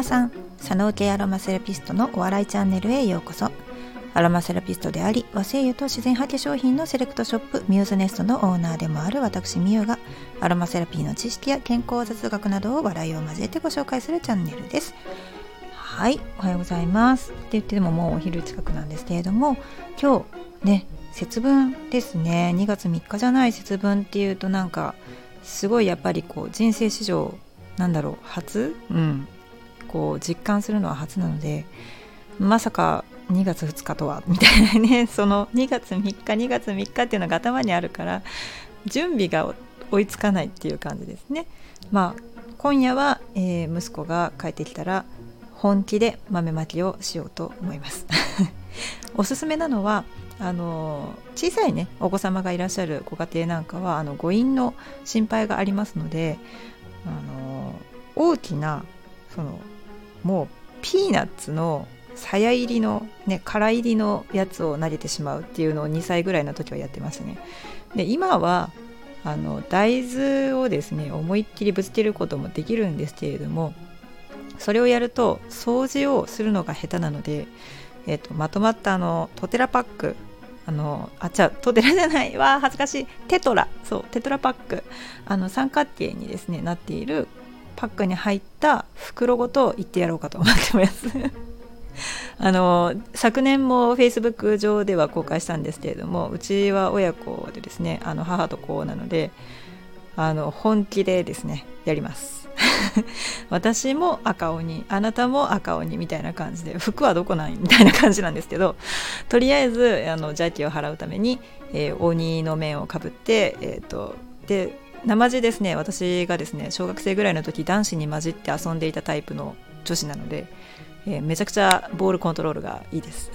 皆さん佐野系アロマセラピストのお笑いチャンネルへようこそ。アロマセラピストであり和製油と自然派化粧品のセレクトショップミューズネストのオーナーでもある私ミュウがアロマセラピーの知識や健康雑学などを笑いを交えてご紹介するチャンネルです。はいおはようございます。って言ってももうお昼近くなんですけれども今日ね節分ですね。2月3日じゃない節分っていうとなんかすごいやっぱりこう人生史上なんだろう初？うん。こう実感するのは初なのでまさか2月2日とはみたいなね その2月3日2月3日っていうのが頭にあるから準備が追いつかないっていう感じですね。まあ今夜は、えー、息子が帰ってきたら本気で豆まきをしようと思います。おすすめなのはあの小さいねお子様がいらっしゃるご家庭なんかはあの誤飲の心配がありますのであの大きなそのもうピーナッツのさや入りのね殻入りのやつを投げてしまうっていうのを2歳ぐらいの時はやってましたね。で今はあの大豆をですね思いっきりぶつけることもできるんですけれどもそれをやると掃除をするのが下手なので、えーと、まとまったあのトテラパックあのあちゃトテラじゃないわ恥ずかしいテトラそうテトラパックあの三角形にですねなっているパックに入った袋ごと行ってやろうかと思ってます。あの昨年も Facebook 上では公開したんですけれどもうちは親子でですねあの母と子なのであの本気でですねやります。私も赤鬼あなたも赤鬼みたいな感じで服はどこないみたいな感じなんですけどとりあえずあの邪気を払うために、えー、鬼の面をかぶって、えーと、で生地ですね。私がですね小学生ぐらいの時男子に混じって遊んでいたタイプの女子なので、えー、めちゃくちゃボールコントロールがいいです。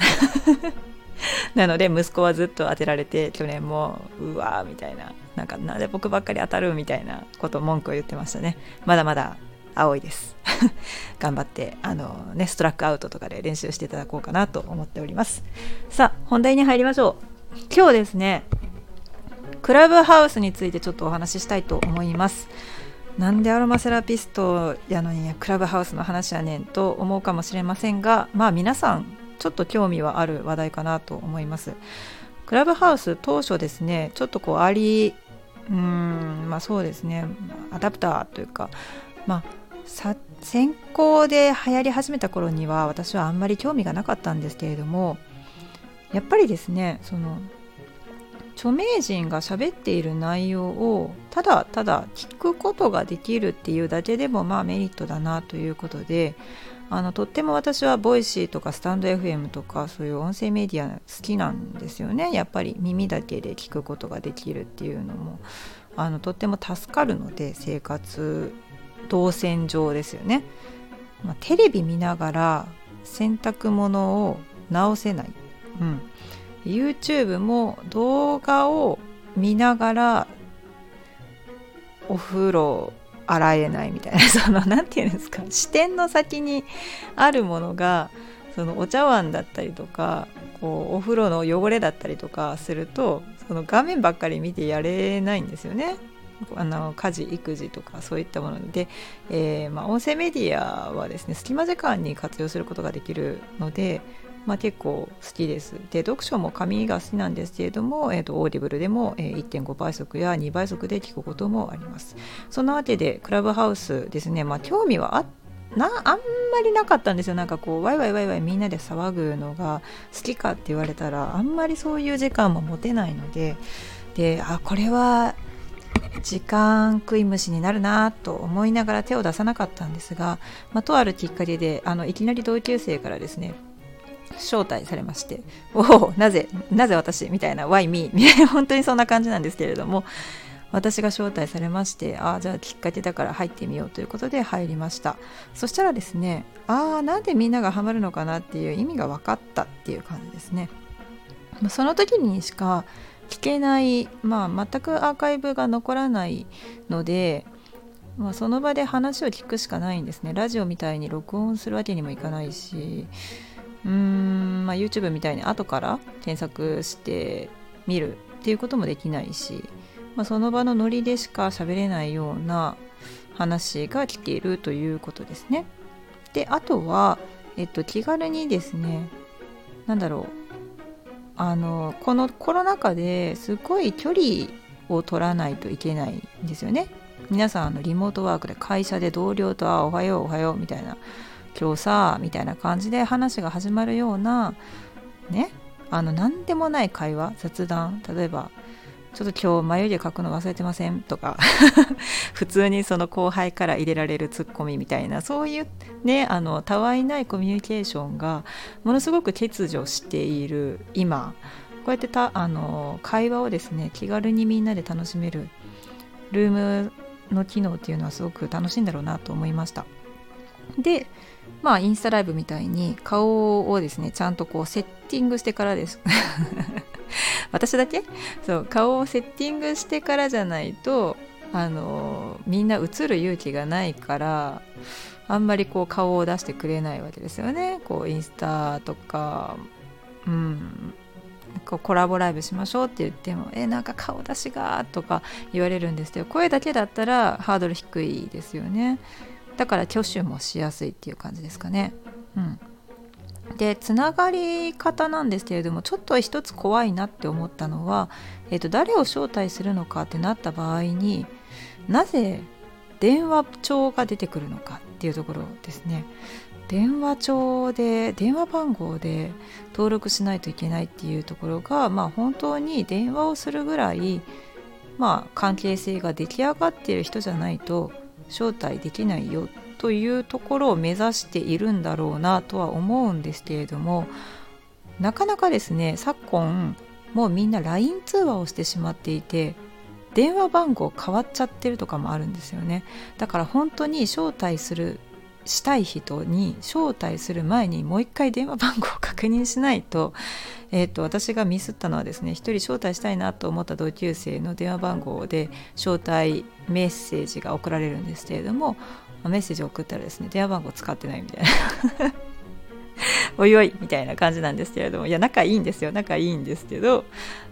なので息子はずっと当てられて去年もうわーみたいななんかなんで僕ばっかり当たるみたいなこと文句を言ってましたね。まだまだ青いです。頑張ってあのねストラックアウトとかで練習していただこうかなと思っております。さあ本題に入りましょう。今日ですねクラブハウスについてちょっとお話ししたいと思います。なんでアロマセラピストやのにクラブハウスの話やねんと思うかもしれませんがまあ皆さんちょっと興味はある話題かなと思います。クラブハウス当初ですねちょっとこうありうんまあそうですねアダプターというかまあ先行で流行り始めた頃には私はあんまり興味がなかったんですけれどもやっぱりですねその著名人が喋っている内容をただただ聞くことができるっていうだけでもまあメリットだなということであのとっても私は Voicy とかスタンド FM とかそういう音声メディア好きなんですよね。やっぱり耳だけで聞くことができるっていうのも。あのとっても助かるので生活動線上ですよね、まあ、テレビ見ながら洗濯物を直せない、うん、YouTube も動画を見ながらお風呂洗えないみたいな。その何て言うんですか。視点の先にあるものがそのお茶碗だったりとかこうお風呂の汚れだったりとかするとその画面ばっかり見てやれないんですよね。あの家事育児とかそういったもので、えー、まあ、音声メディアはですね隙間時間に活用することができるので、まあ、結構好きです。で読書も紙が好きなんですけれども、えーと、 Audible でも、えー、1.5倍速や2倍速で聞くこともあります。そんなわけでクラブハウスですね、まあ、興味はあ、あんまりなかったんですよなんかこうワイワイワイワイみんなで騒ぐのが好きかって言われたらあんまりそういう時間も持てないのでであこれは時間食い虫になるなと思いながら手を出さなかったんですが、まあ、とあるきっかけであのいきなり同級生からですね招待されましておおなぜなぜ私みたいな Why me みたいな 本当にそんな感じなんですけれども私が招待されましてああじゃあきっかけだから入ってみようということで入りました。そしたらですねああなんでみんながハマるのかなっていう意味が分かったっていう感じですね。その時にしか聞けない、まあ、全くアーカイブが残らないのでまあ、その場で話を聞くしかないんですね。ラジオみたいに録音するわけにもいかないしうーん、あ、YouTube みたいに後から検索して見るっていうこともできないし、まあ、その場のノリでしか喋れないような話が来ているということですね。であとは、えっと、気軽にですね何だろうあのこのコロナ禍ですごい距離を取らないといけないんですよね皆さんあのリモートワークで会社で同僚と「あおはようおはよう」みたいな「今日さ」みたいな感じで話が始まるようなねあの何でもない会話雑談。例えばちょっと今日眉毛描くの忘れてません？とか 普通にその後輩から入れられるツッコミみたいなそういうねあのたわいないコミュニケーションがものすごく欠如している今。こうやってたあの会話をですね気軽にみんなで楽しめるルームの機能っていうのはすごく楽しいんだろうなと思いました。でまあインスタライブみたいに顔をですねちゃんとこうセッティングしてからです。私だけ？そう顔をセッティングしてからじゃないとあのみんな映る勇気がないからあんまりこう顔を出してくれないわけですよね。こうインスタとかうん。こうコラボライブしましょうって言ってもえなんか顔出しがとか言われるんですけど声だけだったらハードル低いですよね。だから挙手もしやすいっていう感じですかね。うん。でつながり方なんですけれどもちょっと一つ怖いなって思ったのは、えーと、誰を招待するのかってなった場合になぜ電話帳が出てくるのかっていうところですね。電話帳で電話番号で登録しないといけないっていうところが、まあ、本当に電話をするぐらい、まあ、関係性が出来上がっている人じゃないと招待できないよというところを目指しているんだろうなとは思うんですけれどもなかなかですね昨今もうみんな LINE 通話をしてしまっていて電話番号変わっちゃってるとかもあるんですよね。だから本当に招待するしたい人に招待する前にもう一回電話番号を確認しないと,、えーと、私がミスったのはですね一人招待したいなと思った同級生の電話番号で招待メッセージが送られるんですけれどもメッセージを送ったらですね電話番号使ってないみたいな。おいおいみたいな感じなんですけれどもいや仲いいんですよ仲いいんですけど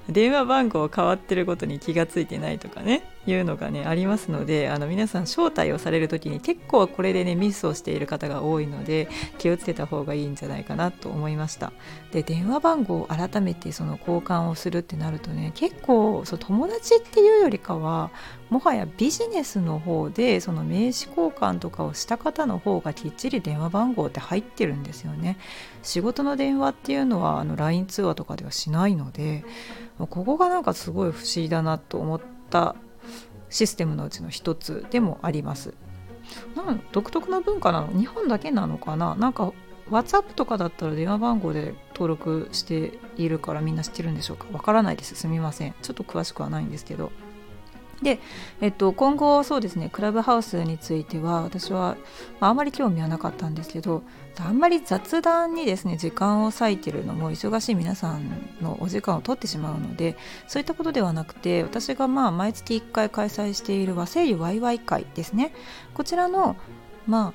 電話番号変わってることに気がついてないとかねいうのがねありますのであの皆さん招待をされる時に結構これでねミスをしている方が多いので気をつけた方がいいんじゃないかなと思いました。で電話番号を改めてその交換をするってなるとね結構そう友達っていうよりかはもはやビジネスの方でその名刺交換とかをした方の方がきっちり電話番号って入ってるんですよね。仕事の電話っていうのはあの LINE 通話とかではしないのでここがなんかすごい不思議だなと思ったシステムのうちの一つでもあります。なん独特な文化なの。日本だけなのかな。なんか WhatsApp とかだったら電話番号で登録しているからみんな知ってるんでしょうか。わからないです。すみません。ちょっと詳しくはないんですけど。で、えっと、今後そうですねクラブハウスについては私は、あ、あまり興味はなかったんですけどあんまり雑談にですね時間を割いてるのも忙しい皆さんのお時間を取ってしまうのでそういったことではなくて私がまあ毎月1回開催している和製油ワイワイ会ですね。こちらの,、ま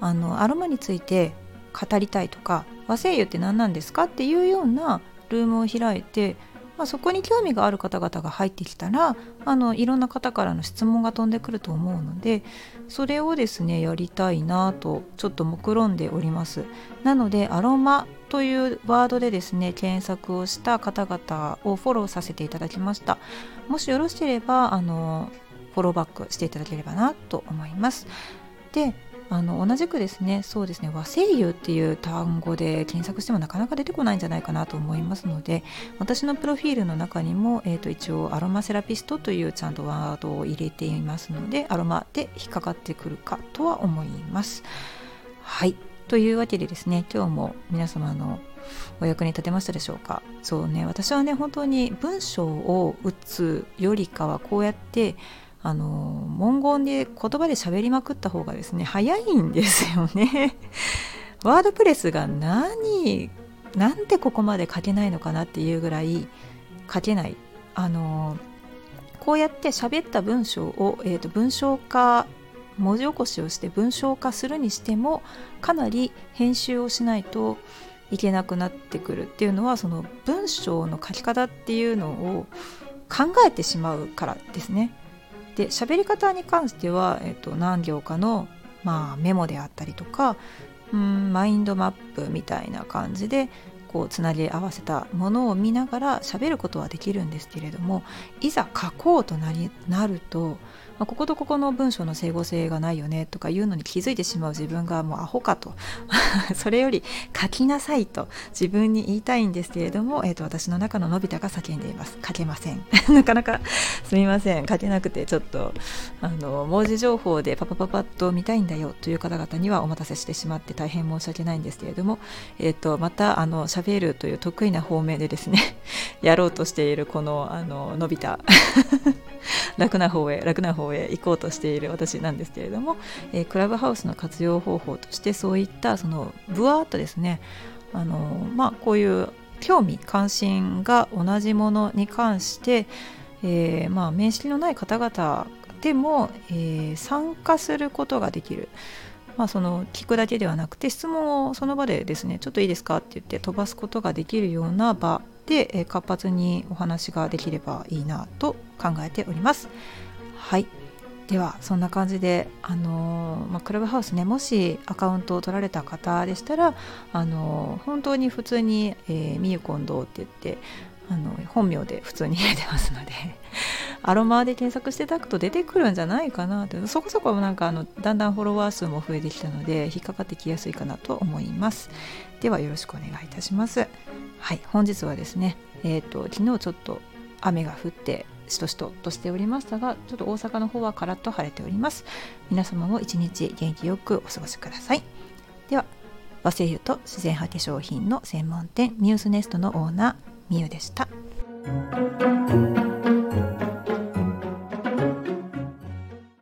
あ、あのアロマについて語りたいとか和製油って何なんですかっていうようなルームを開いてまあ、そこに興味がある方々が入ってきたらあのいろんな方からの質問が飛んでくると思うのでそれをですねやりたいなとちょっと目論んでおります。なのでアロマというワードでですね検索をした方々をフォローさせていただきました。もしよろしければあのフォローバックしていただければなと思います。であの同じくですねそうですね和声優っていう単語で検索してもなかなか出てこないんじゃないかなと思いますので私のプロフィールの中にも、えー、と一応アロマセラピストというちゃんとワードを入れていますのでアロマで引っかかってくるかとは思います。はい。というわけでですね今日も皆様のお役に立てましたでしょうか？そうね私はね本当に文章を打つよりかはこうやってあの文言で言葉で喋りまくった方がですね早いんですよね。ワードプレスが何なんでここまで書けないのかなっていうぐらい書けない。あのこうやって喋った文章を、えーと、文章化文字起こしをして文章化するにしてもかなり編集をしないといけなくなってくるっていうのはその文章の書き方っていうのを考えてしまうからですね。で喋り方に関しては、えっと、何行かの、まあ、メモであったりとかうんマインドマップみたいな感じでこうつなぎ合わせたものを見ながら喋ることはできるんですけれどもいざ書こうとなりなるとまあ、こことここの文章の整合性がないよねとかいうのに気づいてしまう自分がもうアホかと。それより書きなさいと自分に言いたいんですけれども、えー、と私の中ののび太が叫んでいます。書けません。なかなかすみません。書けなくてちょっとあの文字情報でパパパパッと見たいんだよという方々にはお待たせしてしまって大変申し訳ないんですけれども、えー、とまたあの喋るという得意な方面でですね やろうとしているこのあののび太 楽な方へ楽な方へ行こうとしている私なんですけれども、えー、クラブハウスの活用方法としてそういったそのぶわーっとですねあのまあこういう興味関心が同じものに関して、えー、まあ面識のない方々でも、えー、参加することができる。まあ、その聞くだけではなくて質問をその場でですねちょっといいですか？って言って飛ばすことができるような場で、活発にお話ができればいいなと考えております。はい。ではそんな感じで、あの、まあ、クラブハウスねもしアカウントを取られた方でしたら、あの、本当に普通に「えー、みゆこんどう」って言ってあの本名で普通に入れてますので。アロマで検索していただくと出てくるんじゃないかなと。そこそこなんかあのだんだんフォロワー数も増えてきたので引っかかってきやすいかなと思います。ではよろしくお願いいたします。はい本日はですねえっ、ー、と昨日ちょっと雨が降ってしとしととしておりましたがちょっと大阪の方はカラッと晴れております。皆様も一日元気よくお過ごしください。では和製油と自然派化粧品の専門店ミューズネストのオーナーみゆでした。